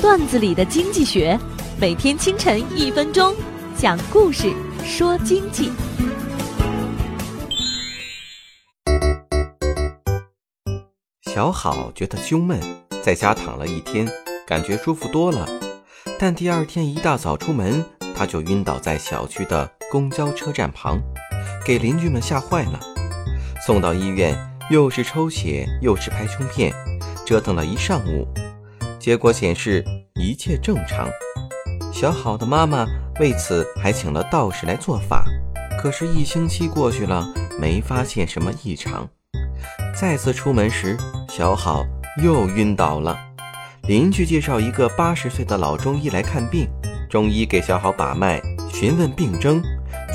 段子里的经济学，每天清晨一分钟，讲故事说经济。小好觉得胸闷，在家躺了一天，感觉舒服多了。但第二天一大早出门，他就晕倒在小区的公交车站旁，给邻居们吓坏了。送到医院，又是抽血，又是拍胸片，折腾了一上午。结果显示一切正常。小好的妈妈为此还请了道士来做法，可是，一星期过去了，没发现什么异常。再次出门时，小好又晕倒了。邻居介绍一个八十岁的老中医来看病，中医给小好把脉，询问病征，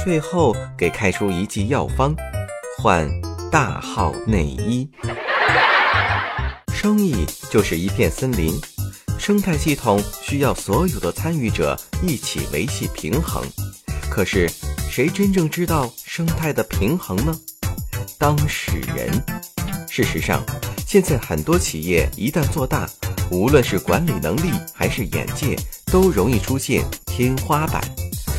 最后给开出一剂药方，换大号内衣。生意就是一片森林。生态系统需要所有的参与者一起维系平衡，可是谁真正知道生态的平衡呢？当事人。事实上，现在很多企业一旦做大，无论是管理能力还是眼界，都容易出现天花板。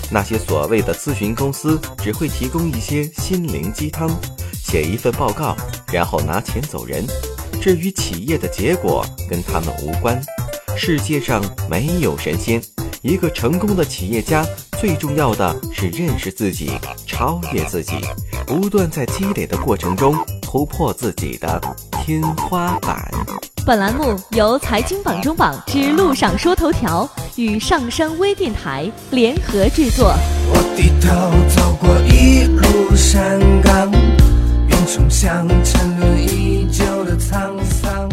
那些所谓的咨询公司只会提供一些心灵鸡汤，写一份报告，然后拿钱走人。至于企业的结果，跟他们无关。世界上没有神仙，一个成功的企业家最重要的是认识自己，超越自己，不断在积累的过程中突破自己的天花板。本栏目由财经榜中榜之路上说头条与上山微电台联合制作。我低头走过一路山岗，云冲向沉沦已久的沧桑。